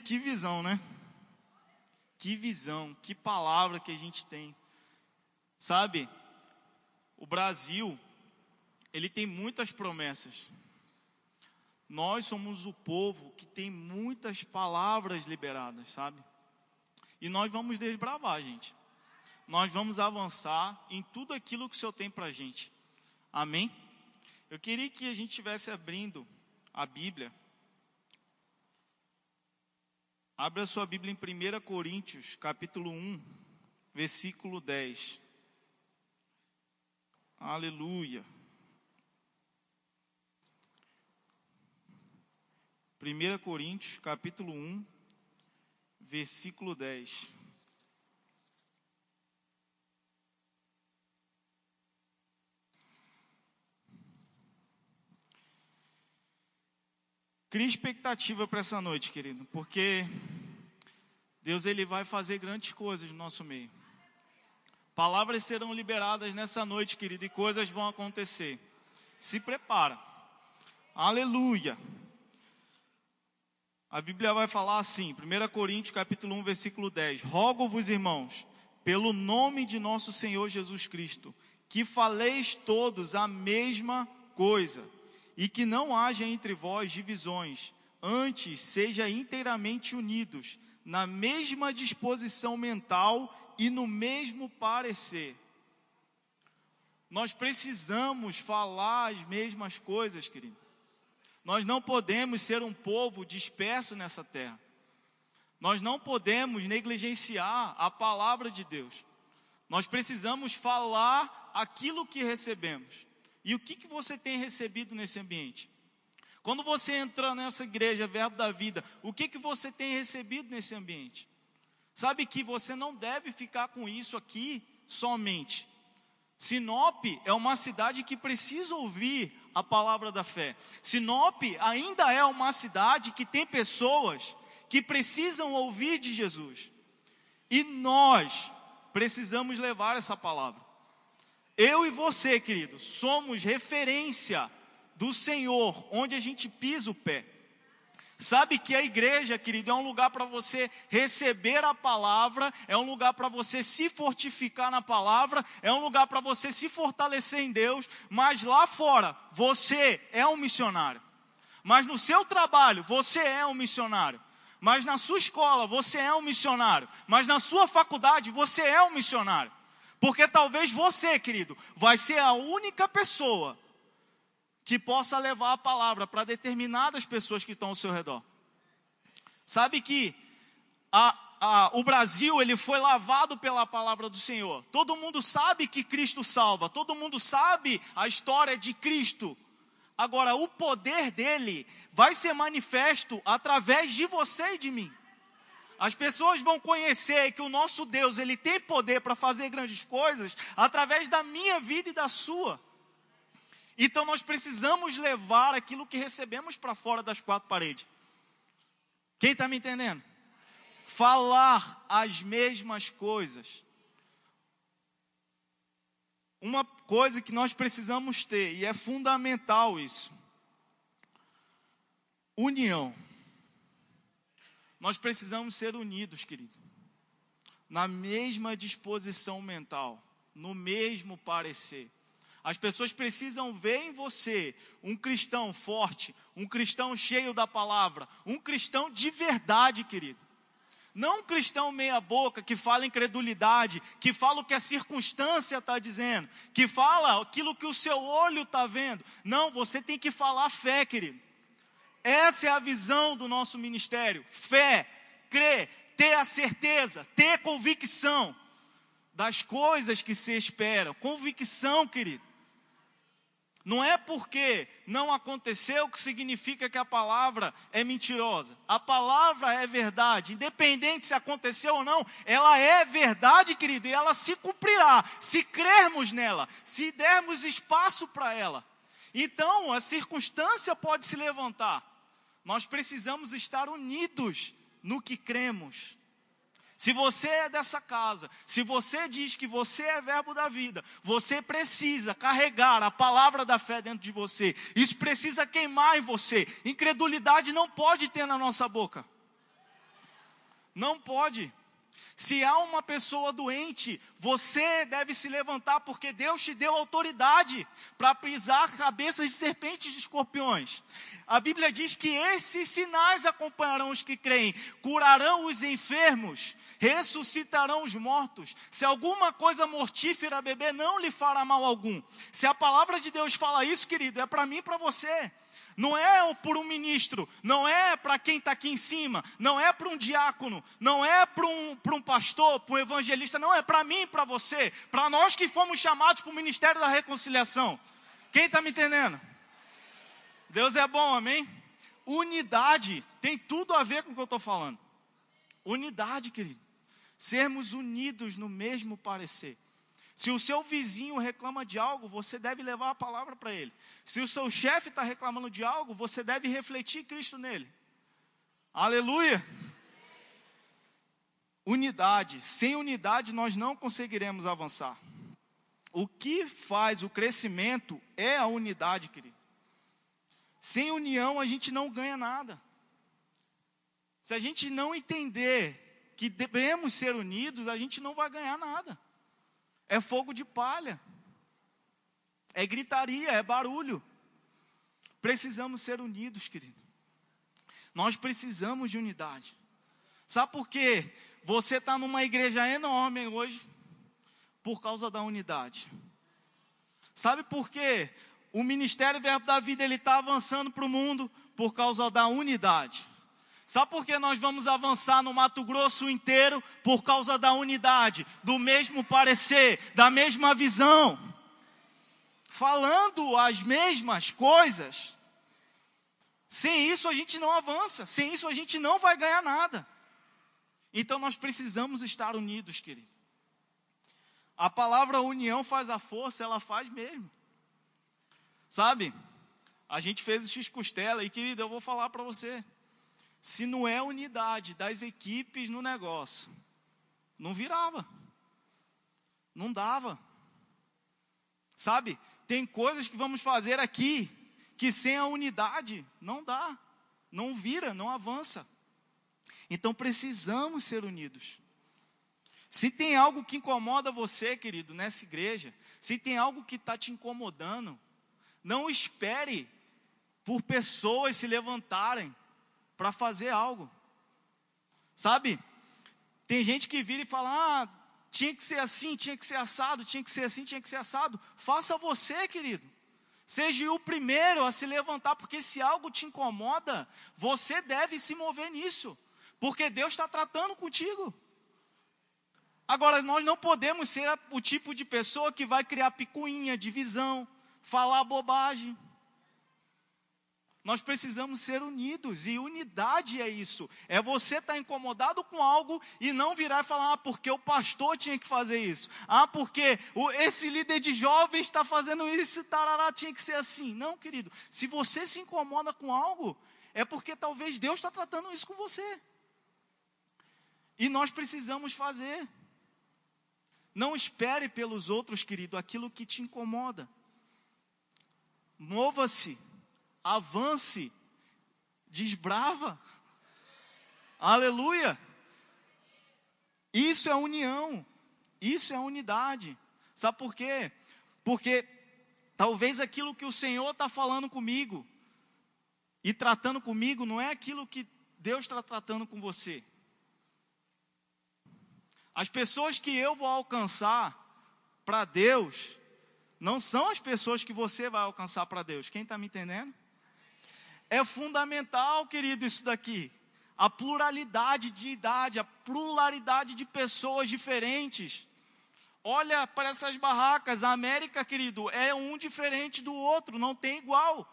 Que visão, né? Que visão, que palavra que a gente tem. Sabe, o Brasil, ele tem muitas promessas. Nós somos o povo que tem muitas palavras liberadas, sabe? E nós vamos desbravar, gente. Nós vamos avançar em tudo aquilo que o Senhor tem para a gente. Amém? Eu queria que a gente estivesse abrindo a Bíblia. Abra sua Bíblia em 1 Coríntios, capítulo 1, versículo 10. Aleluia. 1 Coríntios, capítulo 1, versículo 10. Crie expectativa para essa noite, querido, porque Deus ele vai fazer grandes coisas no nosso meio. Palavras serão liberadas nessa noite, querido, e coisas vão acontecer. Se prepara. Aleluia. A Bíblia vai falar assim, 1 Coríntios capítulo 1, versículo 10. Rogo-vos, irmãos, pelo nome de nosso Senhor Jesus Cristo, que faleis todos a mesma coisa, e que não haja entre vós divisões, antes seja inteiramente unidos, na mesma disposição mental e no mesmo parecer. Nós precisamos falar as mesmas coisas, querido. Nós não podemos ser um povo disperso nessa terra. Nós não podemos negligenciar a palavra de Deus. Nós precisamos falar aquilo que recebemos. E o que, que você tem recebido nesse ambiente? Quando você entra nessa igreja, Verbo da Vida, o que, que você tem recebido nesse ambiente? Sabe que você não deve ficar com isso aqui somente. Sinop é uma cidade que precisa ouvir a palavra da fé. Sinop ainda é uma cidade que tem pessoas que precisam ouvir de Jesus. E nós precisamos levar essa palavra. Eu e você, querido, somos referência do Senhor onde a gente pisa o pé. Sabe que a igreja, querido, é um lugar para você receber a palavra, é um lugar para você se fortificar na palavra, é um lugar para você se fortalecer em Deus, mas lá fora, você é um missionário. Mas no seu trabalho, você é um missionário. Mas na sua escola, você é um missionário. Mas na sua faculdade, você é um missionário. Porque talvez você, querido, vai ser a única pessoa que possa levar a palavra para determinadas pessoas que estão ao seu redor. Sabe que a, a, o Brasil ele foi lavado pela palavra do Senhor. Todo mundo sabe que Cristo salva. Todo mundo sabe a história de Cristo. Agora, o poder dele vai ser manifesto através de você e de mim. As pessoas vão conhecer que o nosso Deus ele tem poder para fazer grandes coisas através da minha vida e da sua. Então nós precisamos levar aquilo que recebemos para fora das quatro paredes. Quem está me entendendo? Falar as mesmas coisas. Uma coisa que nós precisamos ter, e é fundamental isso: união. Nós precisamos ser unidos, querido, na mesma disposição mental, no mesmo parecer. As pessoas precisam ver em você um cristão forte, um cristão cheio da palavra, um cristão de verdade, querido. Não um cristão meia-boca que fala incredulidade, que fala o que a circunstância está dizendo, que fala aquilo que o seu olho está vendo. Não, você tem que falar fé, querido. Essa é a visão do nosso ministério: fé, crer, ter a certeza, ter convicção das coisas que se esperam. Convicção, querido. Não é porque não aconteceu que significa que a palavra é mentirosa. A palavra é verdade, independente se aconteceu ou não, ela é verdade, querido, e ela se cumprirá se crermos nela, se dermos espaço para ela. Então, a circunstância pode se levantar. Nós precisamos estar unidos no que cremos. Se você é dessa casa, se você diz que você é verbo da vida, você precisa carregar a palavra da fé dentro de você. Isso precisa queimar em você. Incredulidade não pode ter na nossa boca. Não pode. Se há uma pessoa doente, você deve se levantar, porque Deus te deu autoridade para pisar cabeças de serpentes e escorpiões. A Bíblia diz que esses sinais acompanharão os que creem, curarão os enfermos, ressuscitarão os mortos. Se alguma coisa mortífera beber, não lhe fará mal algum. Se a palavra de Deus fala isso, querido, é para mim e para você. Não é por um ministro, não é para quem está aqui em cima, não é para um diácono, não é para um, um pastor, para um evangelista, não é para mim para você, para nós que fomos chamados para o ministério da reconciliação. Quem está me entendendo? Deus é bom, amém? Unidade tem tudo a ver com o que eu estou falando. Unidade, querido. Sermos unidos no mesmo parecer. Se o seu vizinho reclama de algo, você deve levar a palavra para ele. Se o seu chefe está reclamando de algo, você deve refletir Cristo nele. Aleluia! Unidade. Sem unidade nós não conseguiremos avançar. O que faz o crescimento é a unidade, querido. Sem união a gente não ganha nada. Se a gente não entender que devemos ser unidos, a gente não vai ganhar nada é fogo de palha, é gritaria, é barulho. Precisamos ser unidos, querido. Nós precisamos de unidade. Sabe por quê? Você está numa igreja enorme hoje por causa da unidade. Sabe por quê? O ministério Verbo da Vida ele está avançando para o mundo por causa da unidade. Sabe por que nós vamos avançar no Mato Grosso inteiro? Por causa da unidade, do mesmo parecer, da mesma visão. Falando as mesmas coisas. Sem isso a gente não avança, sem isso a gente não vai ganhar nada. Então nós precisamos estar unidos, querido. A palavra união faz a força, ela faz mesmo. Sabe? A gente fez o X-Costela e, querido, eu vou falar para você se não é unidade das equipes no negócio, não virava. Não dava. Sabe? Tem coisas que vamos fazer aqui que sem a unidade não dá, não vira, não avança. Então precisamos ser unidos. Se tem algo que incomoda você, querido, nessa igreja, se tem algo que está te incomodando, não espere por pessoas se levantarem para fazer algo. Sabe? Tem gente que vira e fala: ah, tinha que ser assim, tinha que ser assado, tinha que ser assim, tinha que ser assado. Faça você, querido. Seja o primeiro a se levantar, porque se algo te incomoda, você deve se mover nisso, porque Deus está tratando contigo. Agora, nós não podemos ser o tipo de pessoa que vai criar picuinha, divisão, falar bobagem. Nós precisamos ser unidos, e unidade é isso. É você estar tá incomodado com algo e não virar e falar, ah, porque o pastor tinha que fazer isso. Ah, porque esse líder de jovens está fazendo isso, tarará, tinha que ser assim. Não, querido. Se você se incomoda com algo, é porque talvez Deus está tratando isso com você. E nós precisamos fazer. Não espere pelos outros, querido, aquilo que te incomoda. Mova-se avance, desbrava. Aleluia! Isso é união, isso é unidade. Sabe por quê? Porque talvez aquilo que o Senhor está falando comigo e tratando comigo não é aquilo que Deus está tratando com você. As pessoas que eu vou alcançar para Deus não são as pessoas que você vai alcançar para Deus. Quem está me entendendo? É fundamental, querido, isso daqui. A pluralidade de idade, a pluralidade de pessoas diferentes. Olha para essas barracas, a América, querido, é um diferente do outro, não tem igual.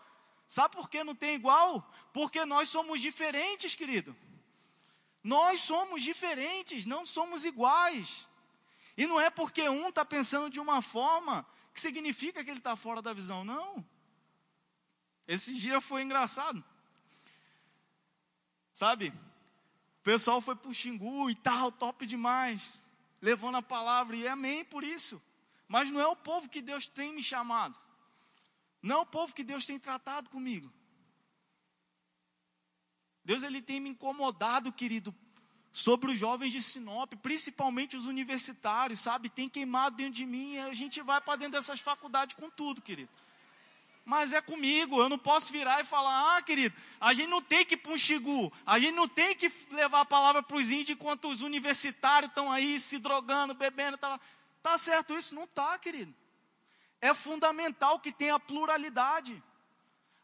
Sabe por que não tem igual? Porque nós somos diferentes, querido. Nós somos diferentes, não somos iguais. E não é porque um está pensando de uma forma que significa que ele está fora da visão, não. Esse dia foi engraçado. Sabe? O pessoal foi pro Xingu e tal, top demais. Levando a palavra e amém por isso. Mas não é o povo que Deus tem me chamado. Não é o povo que Deus tem tratado comigo. Deus ele tem me incomodado, querido, sobre os jovens de Sinop, principalmente os universitários, sabe? Tem queimado dentro de mim a gente vai para dentro dessas faculdades com tudo, querido. Mas é comigo, eu não posso virar e falar, ah, querido, a gente não tem que ir para um xigu, a gente não tem que levar a palavra para os índios enquanto os universitários estão aí se drogando, bebendo, tá, tá certo isso? Não tá, querido. É fundamental que tenha pluralidade.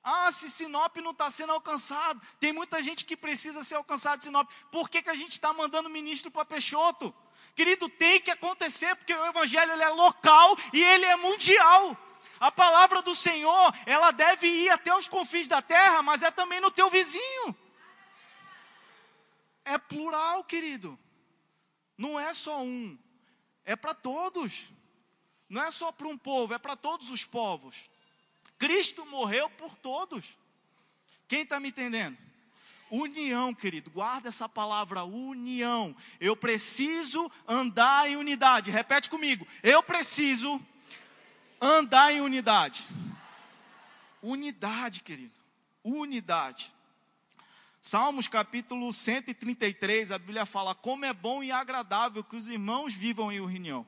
Ah, se Sinop não está sendo alcançado, tem muita gente que precisa ser alcançado de Sinop. Por que, que a gente está mandando ministro para Peixoto? Querido, tem que acontecer, porque o evangelho é local e ele é mundial. A palavra do Senhor, ela deve ir até os confins da terra, mas é também no teu vizinho. É plural, querido. Não é só um, é para todos. Não é só para um povo, é para todos os povos. Cristo morreu por todos. Quem está me entendendo? União, querido, guarda essa palavra união. Eu preciso andar em unidade. Repete comigo. Eu preciso andar em unidade. Unidade, querido. Unidade. Salmos capítulo 133, a Bíblia fala: Como é bom e agradável que os irmãos vivam em união.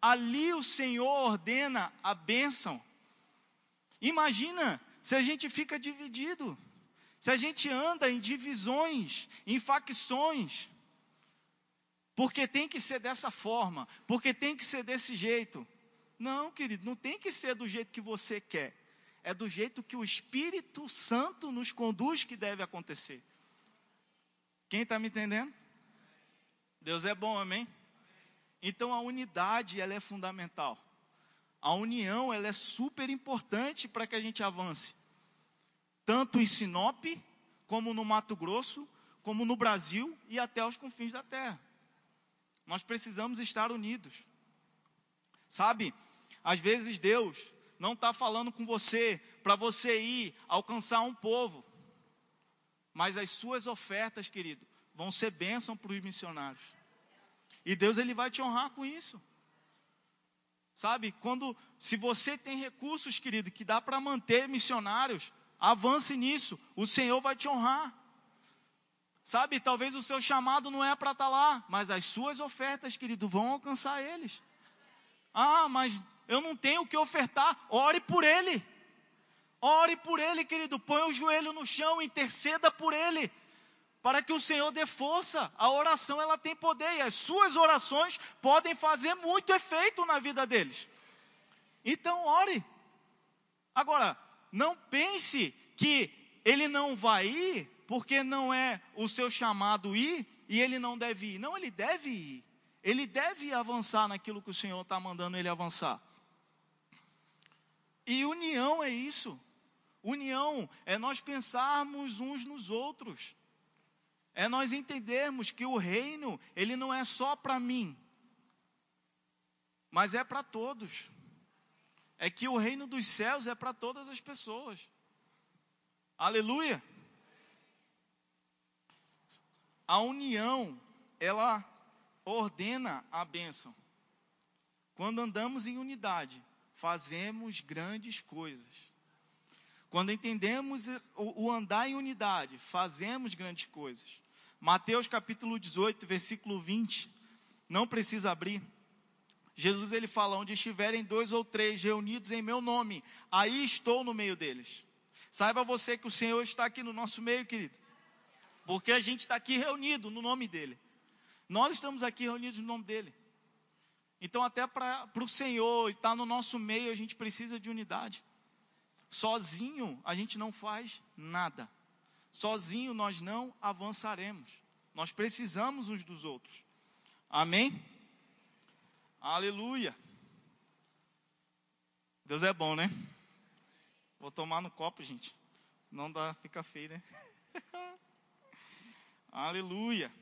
Ali o Senhor ordena a bênção Imagina se a gente fica dividido, se a gente anda em divisões, em facções, porque tem que ser dessa forma, porque tem que ser desse jeito. Não, querido, não tem que ser do jeito que você quer. É do jeito que o Espírito Santo nos conduz que deve acontecer. Quem está me entendendo? Deus é bom, amém? Então a unidade ela é fundamental. A união ela é super importante para que a gente avance. Tanto em Sinop, como no Mato Grosso, como no Brasil e até os confins da terra. Nós precisamos estar unidos. Sabe, às vezes Deus não está falando com você para você ir alcançar um povo, mas as suas ofertas, querido, vão ser bênção para os missionários. E Deus ele vai te honrar com isso. Sabe, quando, se você tem recursos, querido, que dá para manter missionários, avance nisso, o Senhor vai te honrar. Sabe, talvez o seu chamado não é para estar tá lá, mas as suas ofertas, querido, vão alcançar eles. Ah, mas eu não tenho o que ofertar, ore por ele. Ore por ele, querido, põe o joelho no chão, interceda por ele para que o Senhor dê força. A oração ela tem poder e as suas orações podem fazer muito efeito na vida deles. Então ore. Agora, não pense que ele não vai ir porque não é o seu chamado ir e ele não deve ir. Não, ele deve ir. Ele deve avançar naquilo que o Senhor está mandando ele avançar. E união é isso. União é nós pensarmos uns nos outros é nós entendermos que o reino, ele não é só para mim, mas é para todos. É que o reino dos céus é para todas as pessoas. Aleluia. A união, ela ordena a bênção. Quando andamos em unidade, fazemos grandes coisas. Quando entendemos o andar em unidade, fazemos grandes coisas. Mateus capítulo 18, versículo 20. Não precisa abrir. Jesus ele fala: onde estiverem dois ou três reunidos em meu nome, aí estou no meio deles. Saiba você que o Senhor está aqui no nosso meio, querido. Porque a gente está aqui reunido no nome dele. Nós estamos aqui reunidos no nome dele. Então, até para o Senhor estar no nosso meio, a gente precisa de unidade. Sozinho, a gente não faz nada. Sozinho nós não avançaremos. Nós precisamos uns dos outros. Amém? Aleluia. Deus é bom, né? Vou tomar no copo, gente. Não dá, fica feio, né? Aleluia.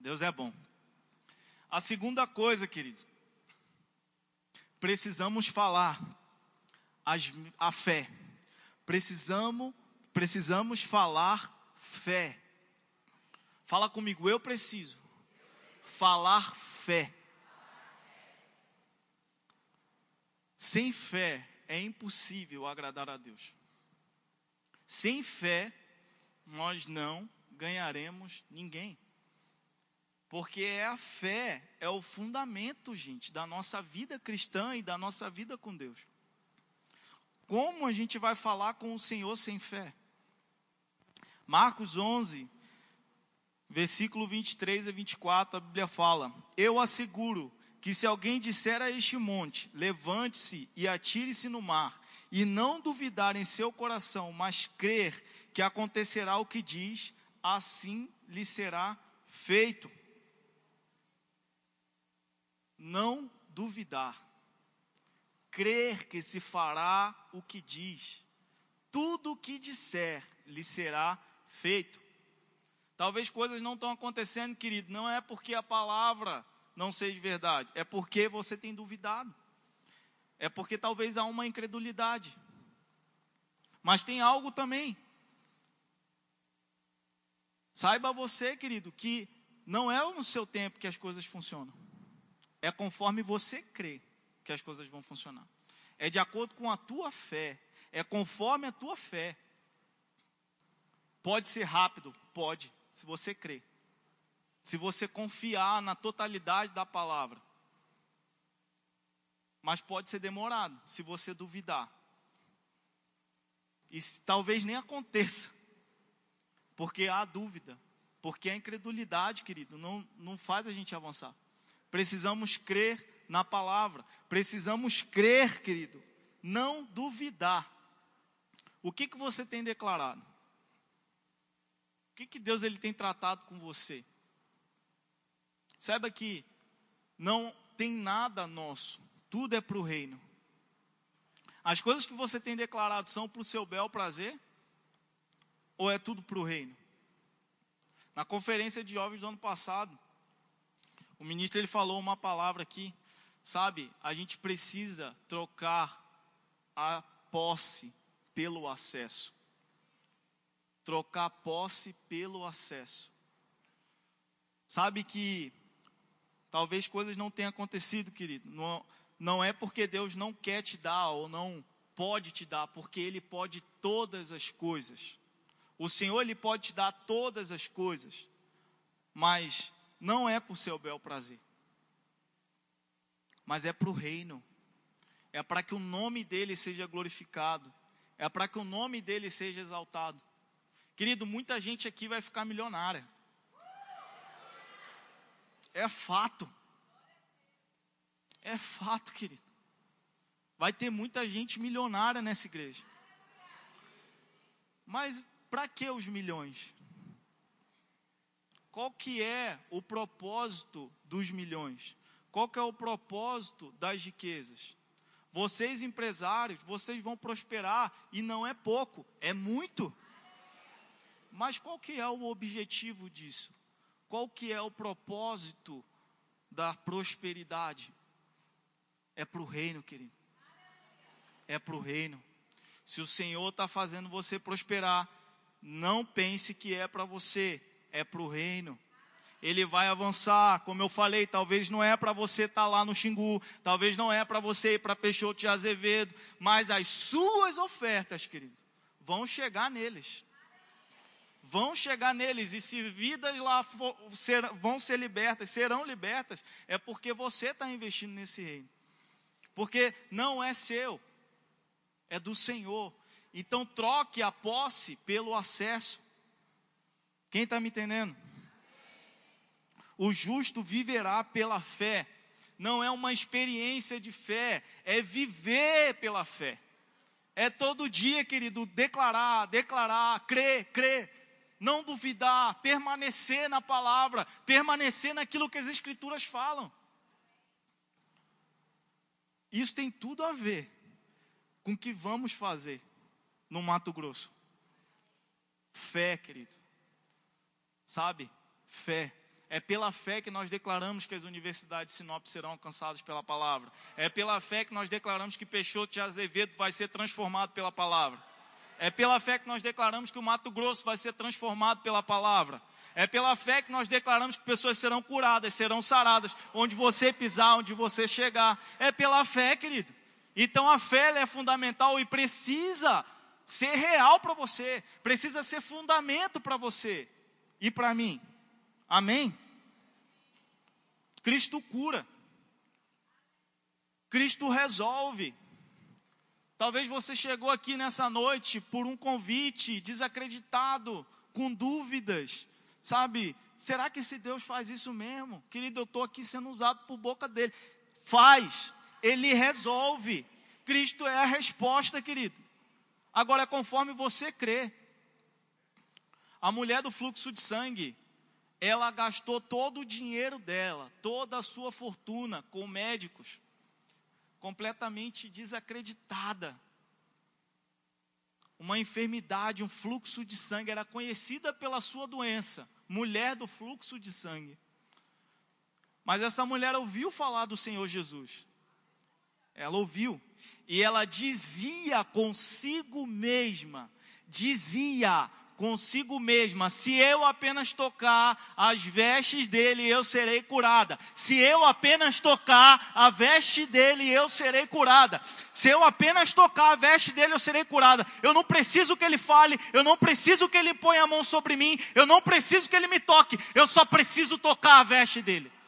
Deus é bom. A segunda coisa, querido, precisamos falar as, a fé. Precisamos, precisamos falar fé. Fala comigo, eu preciso falar fé. Sem fé é impossível agradar a Deus. Sem fé, nós não ganharemos ninguém. Porque é a fé, é o fundamento, gente, da nossa vida cristã e da nossa vida com Deus. Como a gente vai falar com o Senhor sem fé? Marcos 11, versículo 23 a 24, a Bíblia fala: Eu asseguro que se alguém disser a este monte, levante-se e atire-se no mar, e não duvidar em seu coração, mas crer que acontecerá o que diz, assim lhe será feito não duvidar, crer que se fará o que diz, tudo o que disser lhe será feito. Talvez coisas não estão acontecendo, querido, não é porque a palavra não seja verdade, é porque você tem duvidado. É porque talvez há uma incredulidade. Mas tem algo também. Saiba você, querido, que não é no seu tempo que as coisas funcionam. É conforme você crê que as coisas vão funcionar. É de acordo com a tua fé. É conforme a tua fé. Pode ser rápido? Pode, se você crê. Se você confiar na totalidade da palavra. Mas pode ser demorado, se você duvidar. E talvez nem aconteça. Porque há dúvida. Porque a incredulidade, querido, não, não faz a gente avançar. Precisamos crer na palavra. Precisamos crer, querido. Não duvidar. O que, que você tem declarado? O que, que Deus ele tem tratado com você? Saiba que não tem nada nosso, tudo é para o reino. As coisas que você tem declarado são para o seu bel prazer? Ou é tudo para o reino? Na conferência de jovens do ano passado, ministro ele falou uma palavra aqui, sabe? A gente precisa trocar a posse pelo acesso. Trocar posse pelo acesso. Sabe que talvez coisas não tenham acontecido, querido. Não, não é porque Deus não quer te dar ou não pode te dar, porque Ele pode todas as coisas. O Senhor Ele pode te dar todas as coisas, mas não é por seu bel prazer, mas é para o reino, é para que o nome dele seja glorificado, é para que o nome dele seja exaltado. Querido, muita gente aqui vai ficar milionária. É fato. É fato, querido. Vai ter muita gente milionária nessa igreja. Mas para que os milhões? Qual que é o propósito dos milhões? Qual que é o propósito das riquezas? Vocês empresários, vocês vão prosperar e não é pouco, é muito. Mas qual que é o objetivo disso? Qual que é o propósito da prosperidade? É para o reino, querido. É para o reino. Se o Senhor está fazendo você prosperar, não pense que é para você, é para o reino. Ele vai avançar, como eu falei, talvez não é para você estar tá lá no Xingu, talvez não é para você ir para Peixoto de Azevedo, mas as suas ofertas, querido, vão chegar neles. Vão chegar neles, e se vidas lá for, ser, vão ser libertas, serão libertas, é porque você está investindo nesse reino. Porque não é seu, é do Senhor. Então troque a posse pelo acesso. Quem está me entendendo? O justo viverá pela fé. Não é uma experiência de fé, é viver pela fé. É todo dia, querido, declarar, declarar, crer, crer, não duvidar, permanecer na palavra, permanecer naquilo que as Escrituras falam. Isso tem tudo a ver com o que vamos fazer no Mato Grosso. Fé, querido sabe? Fé. É pela fé que nós declaramos que as universidades de Sinop serão alcançadas pela palavra. É pela fé que nós declaramos que Peixoto de Azevedo vai ser transformado pela palavra. É pela fé que nós declaramos que o Mato Grosso vai ser transformado pela palavra. É pela fé que nós declaramos que pessoas serão curadas, serão saradas, onde você pisar, onde você chegar. É pela fé, querido. Então a fé é fundamental e precisa ser real para você, precisa ser fundamento para você e para mim. Amém? Cristo cura. Cristo resolve. Talvez você chegou aqui nessa noite por um convite, desacreditado, com dúvidas, sabe? Será que esse Deus faz isso mesmo? Querido, eu estou aqui sendo usado por boca dele. Faz, ele resolve. Cristo é a resposta, querido. Agora é conforme você crê. A mulher do fluxo de sangue, ela gastou todo o dinheiro dela, toda a sua fortuna com médicos completamente desacreditada. Uma enfermidade, um fluxo de sangue, era conhecida pela sua doença, mulher do fluxo de sangue. Mas essa mulher ouviu falar do Senhor Jesus. Ela ouviu. E ela dizia consigo mesma, dizia: consigo mesma: se eu apenas tocar as vestes dele, eu serei curada. Se eu apenas tocar a veste dele, eu serei curada. Se eu apenas tocar a veste dele, eu serei curada. Eu não preciso que ele fale, eu não preciso que ele ponha a mão sobre mim, eu não preciso que ele me toque, eu só preciso tocar a veste dele.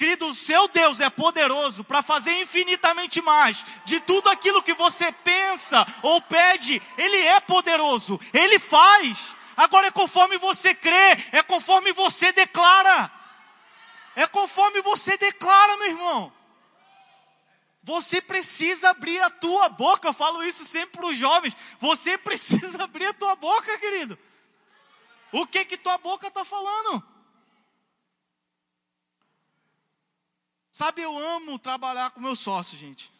Querido, o seu Deus é poderoso para fazer infinitamente mais de tudo aquilo que você pensa ou pede. Ele é poderoso, ele faz. Agora é conforme você crê, é conforme você declara. É conforme você declara, meu irmão. Você precisa abrir a tua boca. Eu falo isso sempre para os jovens. Você precisa abrir a tua boca, querido. O que que tua boca está falando? Sabe, eu amo trabalhar com meu sócio, gente.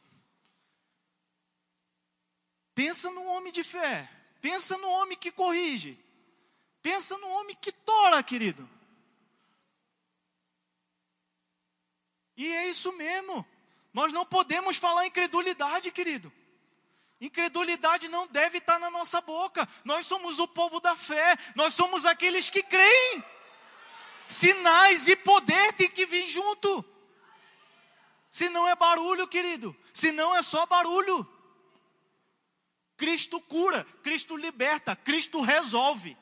Pensa no homem de fé. Pensa no homem que corrige. Pensa no homem que tora, querido. E é isso mesmo. Nós não podemos falar incredulidade, querido. Incredulidade não deve estar na nossa boca. Nós somos o povo da fé. Nós somos aqueles que creem. Sinais e poder têm que vir junto. Se não é barulho, querido. Se não é só barulho. Cristo cura, Cristo liberta, Cristo resolve.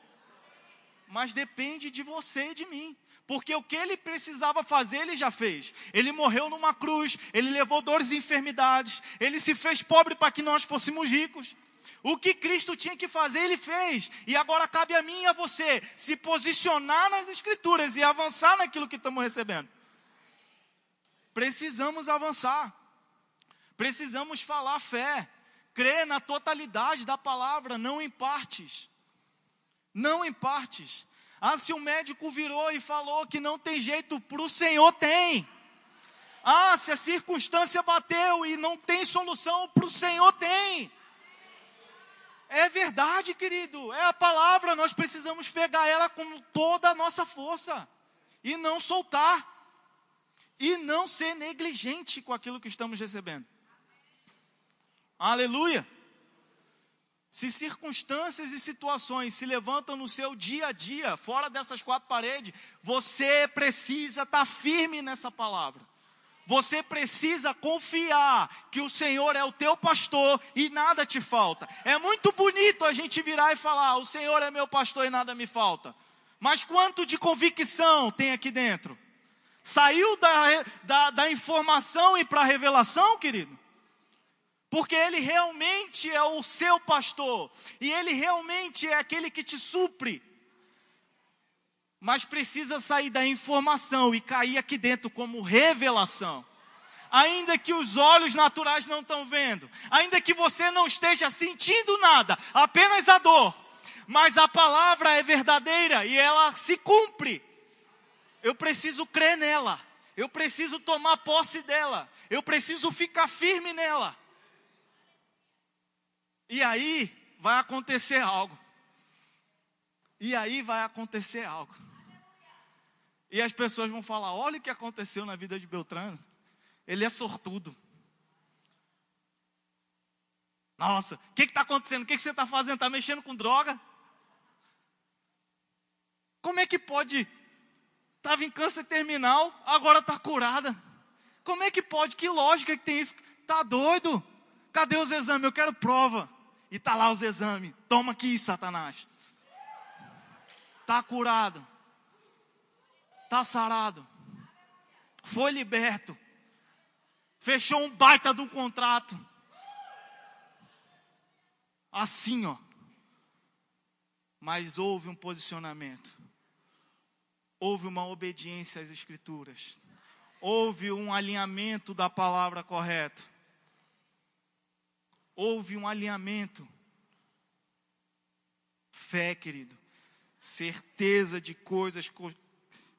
Mas depende de você e de mim. Porque o que ele precisava fazer, ele já fez. Ele morreu numa cruz, ele levou dores e enfermidades, ele se fez pobre para que nós fôssemos ricos. O que Cristo tinha que fazer, ele fez. E agora cabe a mim e a você se posicionar nas Escrituras e avançar naquilo que estamos recebendo. Precisamos avançar. Precisamos falar fé. Crer na totalidade da palavra, não em partes. Não em partes. Ah, se o médico virou e falou que não tem jeito, para o Senhor tem. Ah, se a circunstância bateu e não tem solução, para o Senhor tem. É verdade, querido, é a palavra, nós precisamos pegar ela com toda a nossa força e não soltar e não ser negligente com aquilo que estamos recebendo. Aleluia! Se circunstâncias e situações se levantam no seu dia a dia, fora dessas quatro paredes, você precisa estar firme nessa palavra. Você precisa confiar que o Senhor é o teu pastor e nada te falta. É muito bonito a gente virar e falar: o Senhor é meu pastor e nada me falta. Mas quanto de convicção tem aqui dentro? Saiu da, da, da informação e para a revelação, querido? Porque ele realmente é o seu pastor, e ele realmente é aquele que te supre. Mas precisa sair da informação e cair aqui dentro como revelação. Ainda que os olhos naturais não estão vendo, ainda que você não esteja sentindo nada, apenas a dor, mas a palavra é verdadeira e ela se cumpre. Eu preciso crer nela. Eu preciso tomar posse dela. Eu preciso ficar firme nela. E aí vai acontecer algo. E aí vai acontecer algo. E as pessoas vão falar: olha o que aconteceu na vida de Beltrano. Ele é sortudo. Nossa, o que está acontecendo? O que, que você está fazendo? Está mexendo com droga? Como é que pode estava em câncer terminal, agora está curada. Como é que pode? Que lógica que tem isso? Tá doido? Cadê os exames? Eu quero prova. E tá lá os exames. Toma aqui, Satanás. Tá curado. Tá sarado. Foi liberto. Fechou um baita um contrato. Assim, ó. Mas houve um posicionamento. Houve uma obediência às escrituras. Houve um alinhamento da palavra correto. Houve um alinhamento. Fé, querido. Certeza de coisas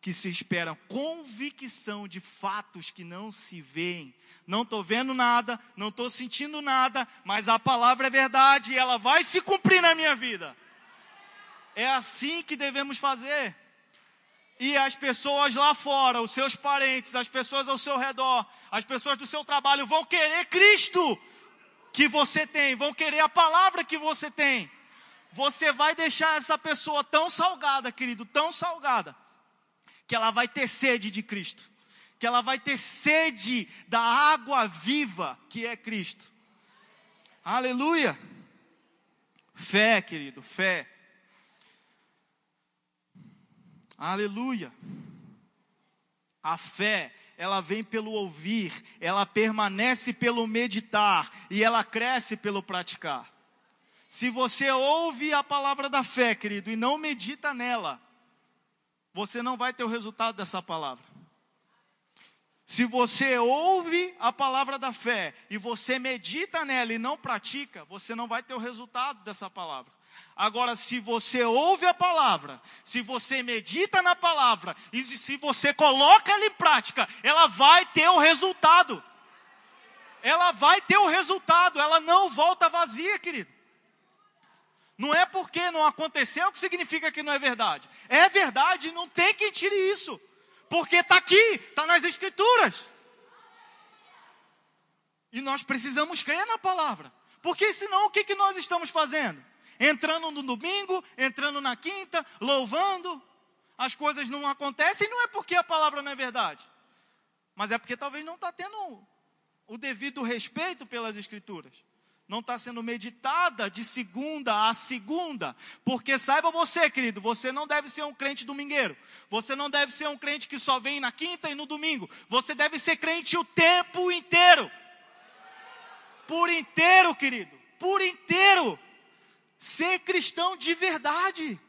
que se esperam, convicção de fatos que não se veem. Não estou vendo nada, não estou sentindo nada, mas a palavra é verdade e ela vai se cumprir na minha vida. É assim que devemos fazer. E as pessoas lá fora, os seus parentes, as pessoas ao seu redor, as pessoas do seu trabalho vão querer Cristo que você tem, vão querer a palavra que você tem. Você vai deixar essa pessoa tão salgada, querido, tão salgada, que ela vai ter sede de Cristo, que ela vai ter sede da água viva que é Cristo. Aleluia! Fé, querido, fé. Aleluia! A fé ela vem pelo ouvir, ela permanece pelo meditar e ela cresce pelo praticar. Se você ouve a palavra da fé, querido, e não medita nela, você não vai ter o resultado dessa palavra. Se você ouve a palavra da fé e você medita nela e não pratica, você não vai ter o resultado dessa palavra. Agora, se você ouve a palavra, se você medita na palavra e se você coloca ela em prática, ela vai ter o resultado. Ela vai ter o resultado, ela não volta vazia, querido. Não é porque não aconteceu que significa que não é verdade. É verdade, não tem quem tire isso. Porque está aqui, está nas Escrituras. E nós precisamos crer na palavra. Porque senão o que, que nós estamos fazendo? Entrando no domingo, entrando na quinta, louvando, as coisas não acontecem, não é porque a palavra não é verdade, mas é porque talvez não está tendo o devido respeito pelas Escrituras. Não está sendo meditada de segunda a segunda. Porque saiba você, querido, você não deve ser um crente domingueiro. Você não deve ser um crente que só vem na quinta e no domingo. Você deve ser crente o tempo inteiro. Por inteiro, querido. Por inteiro ser cristão de verdade.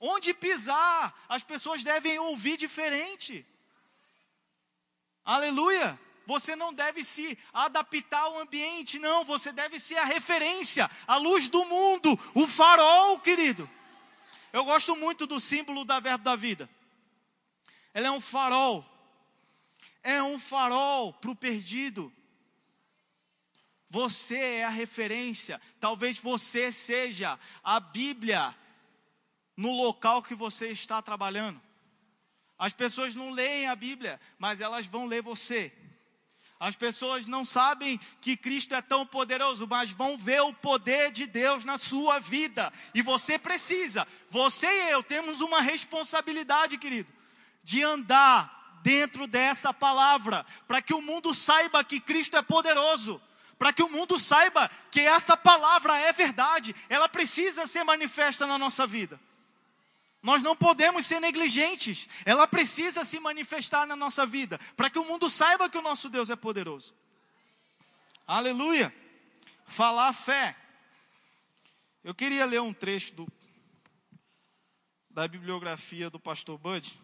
Onde pisar, as pessoas devem ouvir diferente. Aleluia! Você não deve se adaptar ao ambiente, não. Você deve ser a referência, a luz do mundo, o farol, querido. Eu gosto muito do símbolo da Verbo da Vida. Ela é um farol. É um farol para o perdido. Você é a referência. Talvez você seja a Bíblia no local que você está trabalhando. As pessoas não leem a Bíblia, mas elas vão ler você. As pessoas não sabem que Cristo é tão poderoso, mas vão ver o poder de Deus na sua vida. E você precisa, você e eu temos uma responsabilidade, querido, de andar dentro dessa palavra, para que o mundo saiba que Cristo é poderoso para que o mundo saiba que essa palavra é verdade, ela precisa ser manifesta na nossa vida. Nós não podemos ser negligentes, ela precisa se manifestar na nossa vida, para que o mundo saiba que o nosso Deus é poderoso. Aleluia! Falar fé. Eu queria ler um trecho do, da bibliografia do pastor Bud.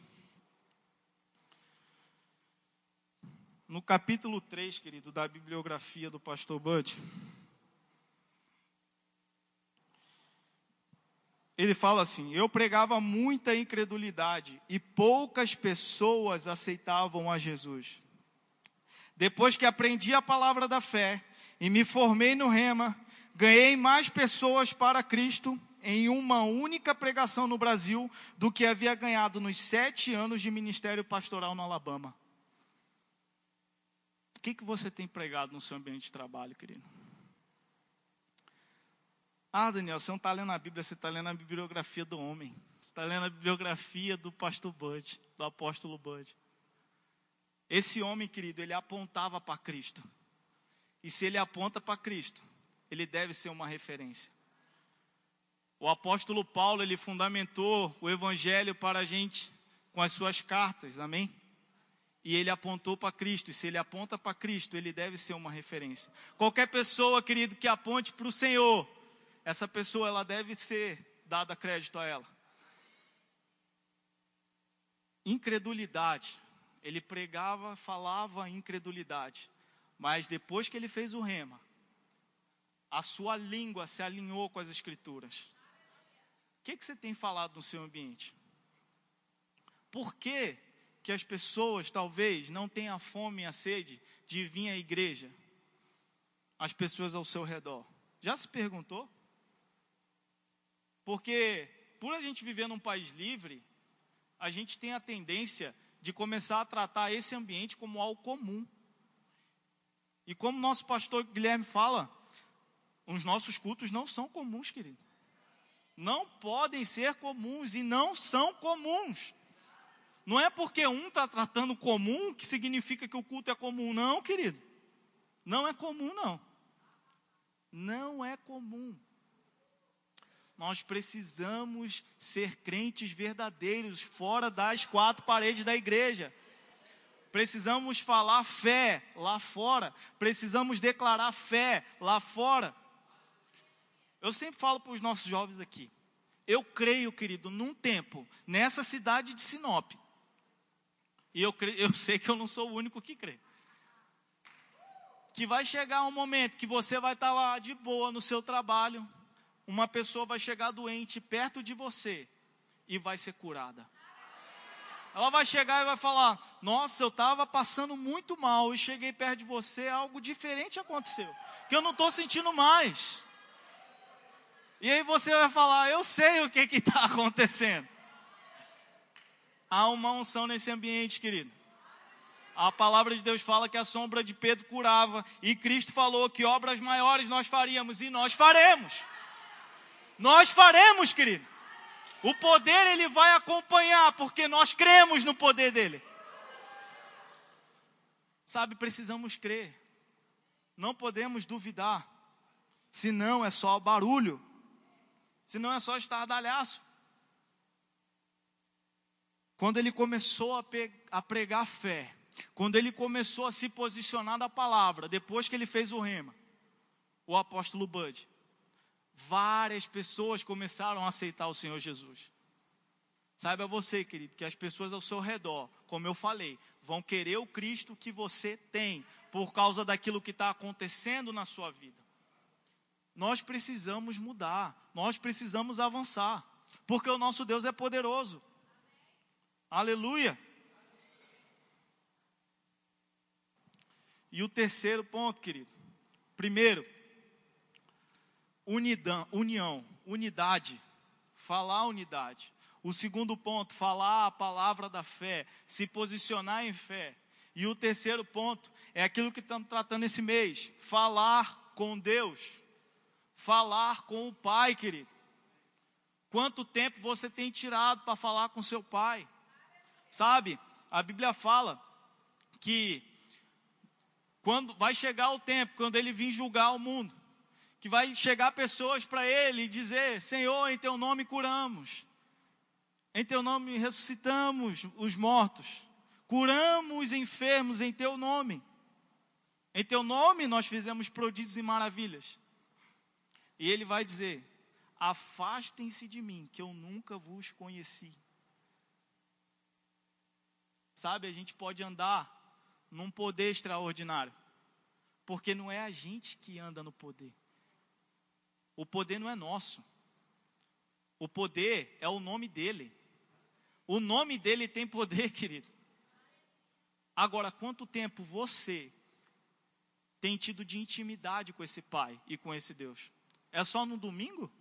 No capítulo 3, querido, da bibliografia do pastor Bud, ele fala assim: Eu pregava muita incredulidade e poucas pessoas aceitavam a Jesus. Depois que aprendi a palavra da fé e me formei no Rema, ganhei mais pessoas para Cristo em uma única pregação no Brasil do que havia ganhado nos sete anos de ministério pastoral no Alabama. O que, que você tem pregado no seu ambiente de trabalho, querido? Ah, Daniel, você não está lendo a Bíblia, você está lendo a bibliografia do homem. Você está lendo a bibliografia do pastor Bud, do apóstolo Bud. Esse homem, querido, ele apontava para Cristo. E se ele aponta para Cristo, ele deve ser uma referência. O apóstolo Paulo, ele fundamentou o evangelho para a gente com as suas cartas, amém? E ele apontou para Cristo, e se ele aponta para Cristo, ele deve ser uma referência. Qualquer pessoa, querido, que aponte para o Senhor, essa pessoa ela deve ser dada crédito a ela. Incredulidade. Ele pregava, falava incredulidade. Mas depois que ele fez o rema, a sua língua se alinhou com as escrituras. O que, que você tem falado no seu ambiente? Por que, que as pessoas talvez não tenham a fome e a sede de vir à igreja? As pessoas ao seu redor. Já se perguntou? Porque por a gente viver num país livre, a gente tem a tendência de começar a tratar esse ambiente como algo comum. E como nosso pastor Guilherme fala, os nossos cultos não são comuns, querido. Não podem ser comuns e não são comuns. Não é porque um está tratando comum que significa que o culto é comum, não, querido. Não é comum, não. Não é comum. Nós precisamos ser crentes verdadeiros fora das quatro paredes da igreja. Precisamos falar fé lá fora. Precisamos declarar fé lá fora. Eu sempre falo para os nossos jovens aqui. Eu creio, querido, num tempo, nessa cidade de Sinop. E eu, eu sei que eu não sou o único que crê. Que vai chegar um momento que você vai estar lá de boa no seu trabalho, uma pessoa vai chegar doente perto de você e vai ser curada. Ela vai chegar e vai falar: Nossa, eu estava passando muito mal e cheguei perto de você, algo diferente aconteceu, que eu não estou sentindo mais. E aí você vai falar: Eu sei o que está acontecendo. Há uma unção nesse ambiente, querido. A palavra de Deus fala que a sombra de Pedro curava, e Cristo falou que obras maiores nós faríamos, e nós faremos. Nós faremos, querido. O poder ele vai acompanhar, porque nós cremos no poder dele. Sabe, precisamos crer. Não podemos duvidar. Senão é só barulho. Senão é só estardalhaço. Quando ele começou a, a pregar fé, quando ele começou a se posicionar na palavra, depois que ele fez o rema, o apóstolo Bud, várias pessoas começaram a aceitar o Senhor Jesus. Saiba você, querido, que as pessoas ao seu redor, como eu falei, vão querer o Cristo que você tem, por causa daquilo que está acontecendo na sua vida. Nós precisamos mudar, nós precisamos avançar, porque o nosso Deus é poderoso. Aleluia. E o terceiro ponto, querido. Primeiro, unidão, união, unidade, falar unidade. O segundo ponto, falar a palavra da fé, se posicionar em fé. E o terceiro ponto é aquilo que estamos tratando esse mês: falar com Deus, falar com o Pai, querido. Quanto tempo você tem tirado para falar com seu Pai? Sabe, a Bíblia fala que quando vai chegar o tempo, quando ele vir julgar o mundo, que vai chegar pessoas para ele e dizer: Senhor, em teu nome curamos, em teu nome ressuscitamos os mortos, curamos os enfermos em teu nome, em teu nome nós fizemos prodígios e maravilhas. E ele vai dizer: Afastem-se de mim, que eu nunca vos conheci. Sabe, a gente pode andar num poder extraordinário, porque não é a gente que anda no poder, o poder não é nosso. O poder é o nome dele. O nome dele tem poder, querido. Agora, quanto tempo você tem tido de intimidade com esse Pai e com esse Deus? É só no domingo?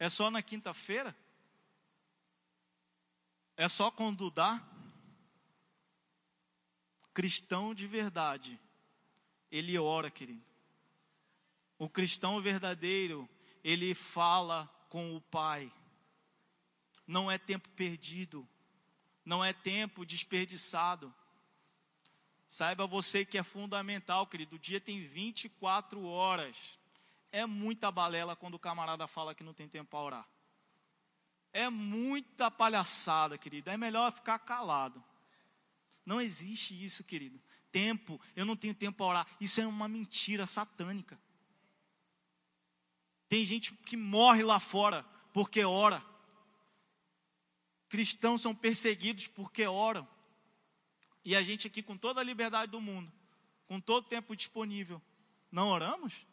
É só na quinta-feira? É só quando dá? Cristão de verdade, ele ora, querido. O cristão verdadeiro, ele fala com o Pai. Não é tempo perdido, não é tempo desperdiçado. Saiba você que é fundamental, querido. O dia tem 24 horas. é muita balela quando o camarada fala que não tem tempo para orar. É muita palhaçada, querido. É melhor ficar calado. Não existe isso, querido. Tempo, eu não tenho tempo para orar. Isso é uma mentira satânica. Tem gente que morre lá fora porque ora. Cristãos são perseguidos porque oram. E a gente aqui com toda a liberdade do mundo, com todo o tempo disponível, não oramos?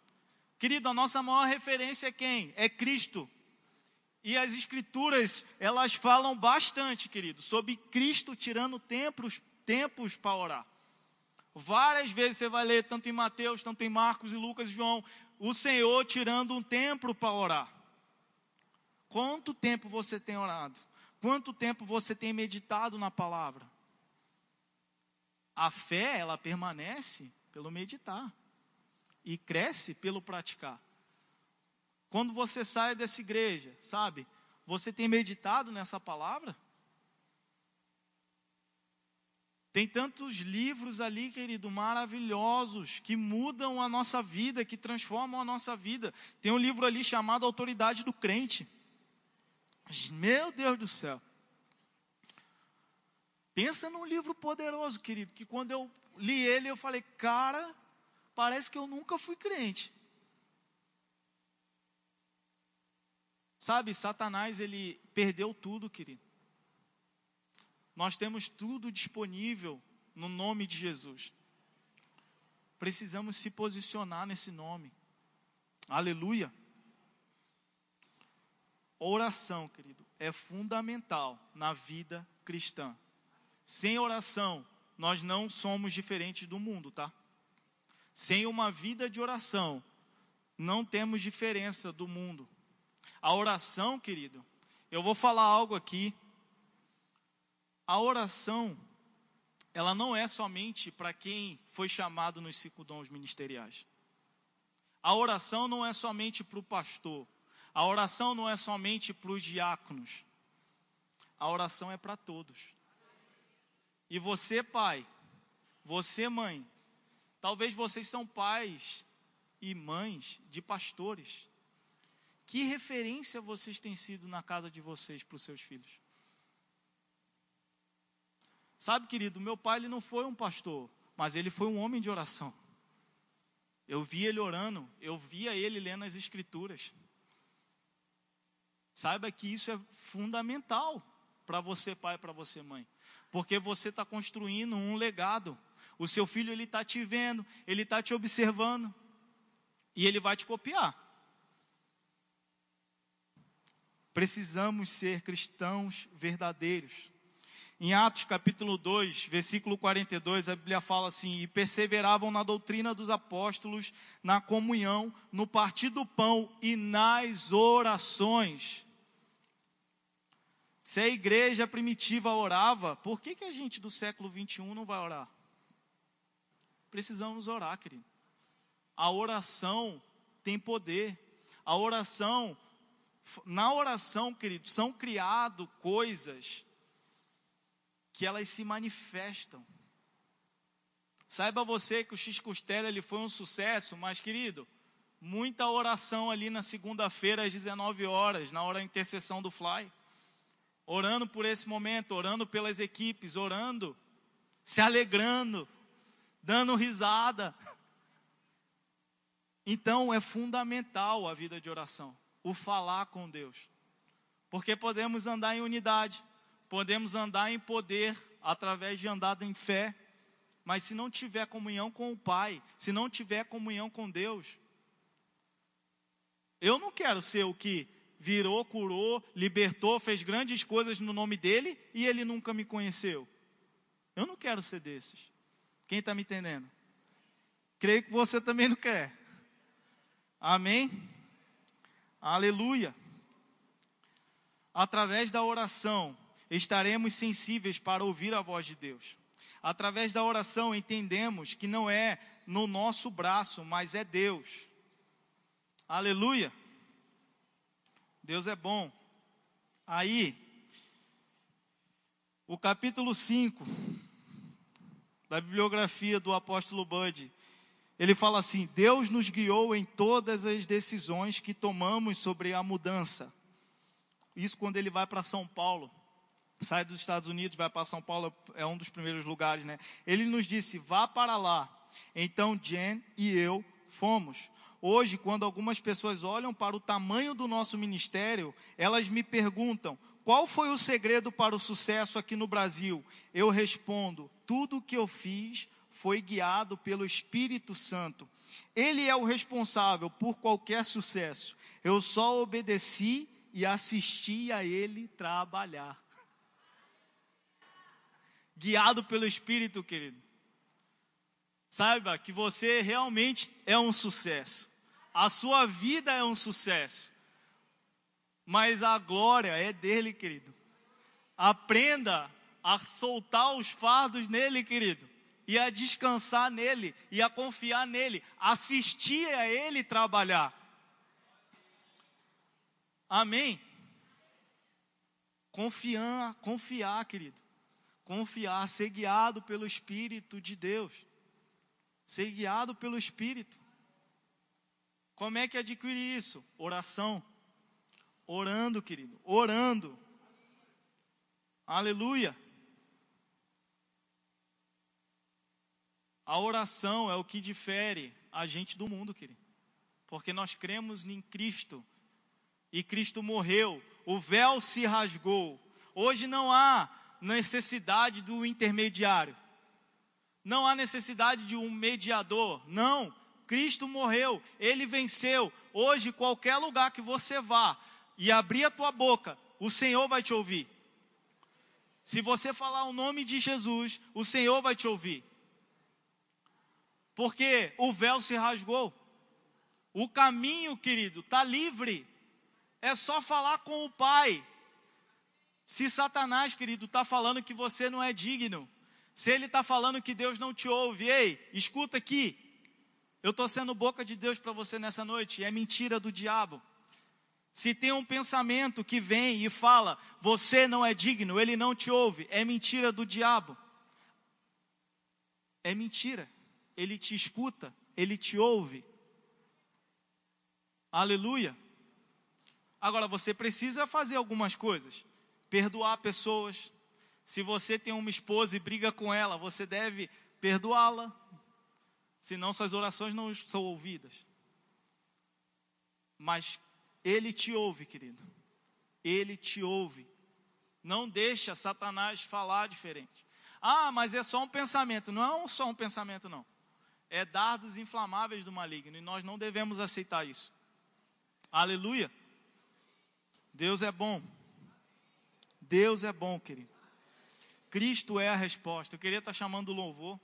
Querido, a nossa maior referência é quem? É Cristo. E as escrituras, elas falam bastante, querido, sobre Cristo tirando tempos, tempos para orar. Várias vezes você vai ler, tanto em Mateus, tanto em Marcos e Lucas e João, o Senhor tirando um tempo para orar. Quanto tempo você tem orado? Quanto tempo você tem meditado na palavra? A fé, ela permanece pelo meditar e cresce pelo praticar. Quando você sai dessa igreja, sabe? Você tem meditado nessa palavra? Tem tantos livros ali, querido, maravilhosos, que mudam a nossa vida, que transformam a nossa vida. Tem um livro ali chamado Autoridade do Crente. Meu Deus do céu. Pensa num livro poderoso, querido, que quando eu li ele, eu falei, cara, parece que eu nunca fui crente. Sabe, Satanás, ele perdeu tudo, querido. Nós temos tudo disponível no nome de Jesus. Precisamos se posicionar nesse nome. Aleluia. Oração, querido, é fundamental na vida cristã. Sem oração, nós não somos diferentes do mundo, tá? Sem uma vida de oração, não temos diferença do mundo. A oração, querido, eu vou falar algo aqui. A oração, ela não é somente para quem foi chamado nos cinco dons ministeriais. A oração não é somente para o pastor. A oração não é somente para os diáconos. A oração é para todos. E você, pai, você, mãe, talvez vocês são pais e mães de pastores. Que referência vocês têm sido na casa de vocês para os seus filhos? Sabe, querido, meu pai ele não foi um pastor, mas ele foi um homem de oração. Eu via ele orando, eu via ele lendo as escrituras. Saiba que isso é fundamental para você, pai, para você, mãe, porque você está construindo um legado. O seu filho ele está te vendo, ele está te observando e ele vai te copiar. Precisamos ser cristãos verdadeiros. Em Atos capítulo 2, versículo 42, a Bíblia fala assim: E perseveravam na doutrina dos apóstolos, na comunhão, no partir do pão e nas orações. Se a igreja primitiva orava, por que, que a gente do século 21 não vai orar? Precisamos orar, querido. A oração tem poder. A oração na oração, querido, são criado coisas que elas se manifestam. Saiba você que o X Costela ele foi um sucesso, mas querido, muita oração ali na segunda-feira às 19 horas, na hora da intercessão do Fly. Orando por esse momento, orando pelas equipes, orando, se alegrando, dando risada. Então é fundamental a vida de oração o falar com Deus. Porque podemos andar em unidade, podemos andar em poder através de andar em fé, mas se não tiver comunhão com o Pai, se não tiver comunhão com Deus, eu não quero ser o que virou, curou, libertou, fez grandes coisas no nome dele e ele nunca me conheceu. Eu não quero ser desses. Quem está me entendendo? Creio que você também não quer. Amém? Aleluia. Através da oração, estaremos sensíveis para ouvir a voz de Deus. Através da oração, entendemos que não é no nosso braço, mas é Deus. Aleluia. Deus é bom. Aí, o capítulo 5 da bibliografia do apóstolo Bud Ele fala assim: Deus nos guiou em todas as decisões que tomamos sobre a mudança. Isso quando ele vai para São Paulo. Sai dos Estados Unidos, vai para São Paulo, é um dos primeiros lugares, né? Ele nos disse: vá para lá. Então Jen e eu fomos. Hoje, quando algumas pessoas olham para o tamanho do nosso ministério, elas me perguntam: qual foi o segredo para o sucesso aqui no Brasil? Eu respondo: tudo o que eu fiz foi guiado pelo Espírito Santo. Ele é o responsável por qualquer sucesso. Eu só obedeci e assisti a ele trabalhar. Guiado pelo Espírito, querido. Saiba que você realmente é um sucesso. A sua vida é um sucesso. Mas a glória é dele, querido. Aprenda a soltar os fardos nele, querido. E a descansar nele. E a confiar nele. Assistir a ele trabalhar. Amém? Confiar, confiar, querido. Confiar, ser guiado pelo Espírito de Deus. Ser guiado pelo Espírito. Como é que adquire isso? Oração. Orando, querido. Orando. Aleluia. A oração é o que difere a gente do mundo, querido. Porque nós cremos em Cristo. E Cristo morreu. O véu se rasgou. Hoje não há necessidade do intermediário. Não há necessidade de um mediador. Não. Cristo morreu. Ele venceu. Hoje, qualquer lugar que você vá, e abrir a tua boca, o Senhor vai te ouvir. Se você falar o nome de Jesus, o Senhor vai te ouvir. Porque o véu se rasgou. O caminho, querido, está livre. É só falar com o Pai. Se Satanás, querido, está falando que você não é digno, se ele está falando que Deus não te ouve, ei, escuta aqui. Eu estou sendo boca de Deus para você nessa noite, é mentira do diabo. Se tem um pensamento que vem e fala, você não é digno, ele não te ouve, é mentira do diabo. É mentira. Ele te escuta, ele te ouve. Aleluia. Agora você precisa fazer algumas coisas. Perdoar pessoas. Se você tem uma esposa e briga com ela, você deve perdoá-la. Senão suas orações não são ouvidas. Mas ele te ouve, querido. Ele te ouve. Não deixa Satanás falar diferente. Ah, mas é só um pensamento. Não é só um pensamento, não. É dardos inflamáveis do maligno. E nós não devemos aceitar isso. Aleluia. Deus é bom. Deus é bom, querido. Cristo é a resposta. Eu queria estar chamando o louvor.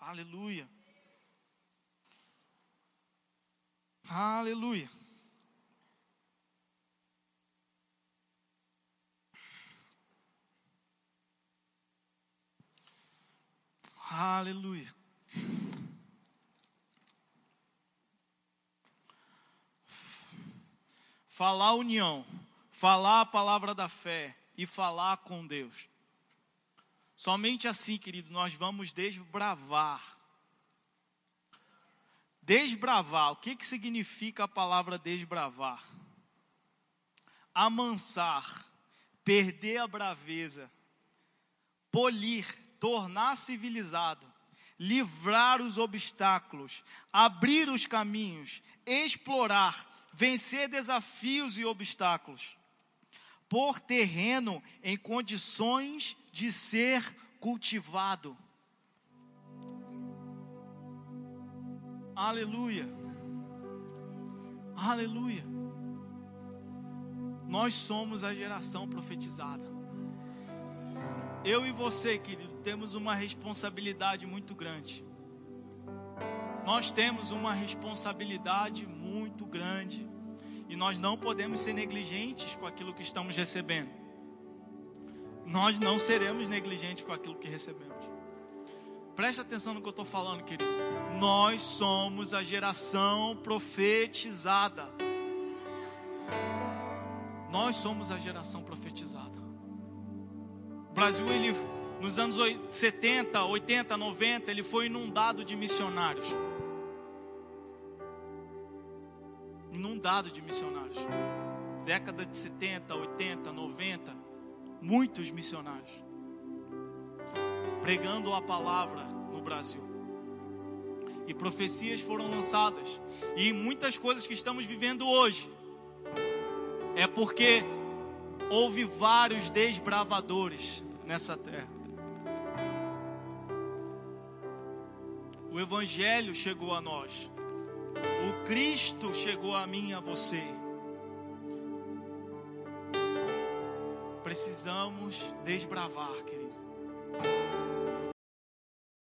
Aleluia. Aleluia. Aleluia. Falar união, falar a palavra da fé e falar com Deus. Somente assim, querido, nós vamos desbravar. Desbravar, o que, que significa a palavra desbravar? Amansar, perder a braveza, polir, tornar civilizado, livrar os obstáculos, abrir os caminhos, explorar, vencer desafios e obstáculos, por terreno em condições de ser cultivado. Aleluia. Aleluia. Nós somos a geração profetizada. Eu e você, querido, temos uma responsabilidade muito grande. Nós temos uma responsabilidade muito grande. E nós não podemos ser negligentes com aquilo que estamos recebendo. Nós não seremos negligentes com aquilo que recebemos. Presta atenção no que eu estou falando, querido. Nós somos a geração profetizada. Nós somos a geração profetizada. Brasil ele nos anos 70, 80, 90, ele foi inundado de missionários. Inundado de missionários. Década de 70, 80, 90, muitos missionários. Pregando a palavra no Brasil. E profecias foram lançadas. E muitas coisas que estamos vivendo hoje é porque houve vários desbravadores nessa terra. O Evangelho chegou a nós. Cristo chegou a mim e a você. Precisamos desbravar, querido.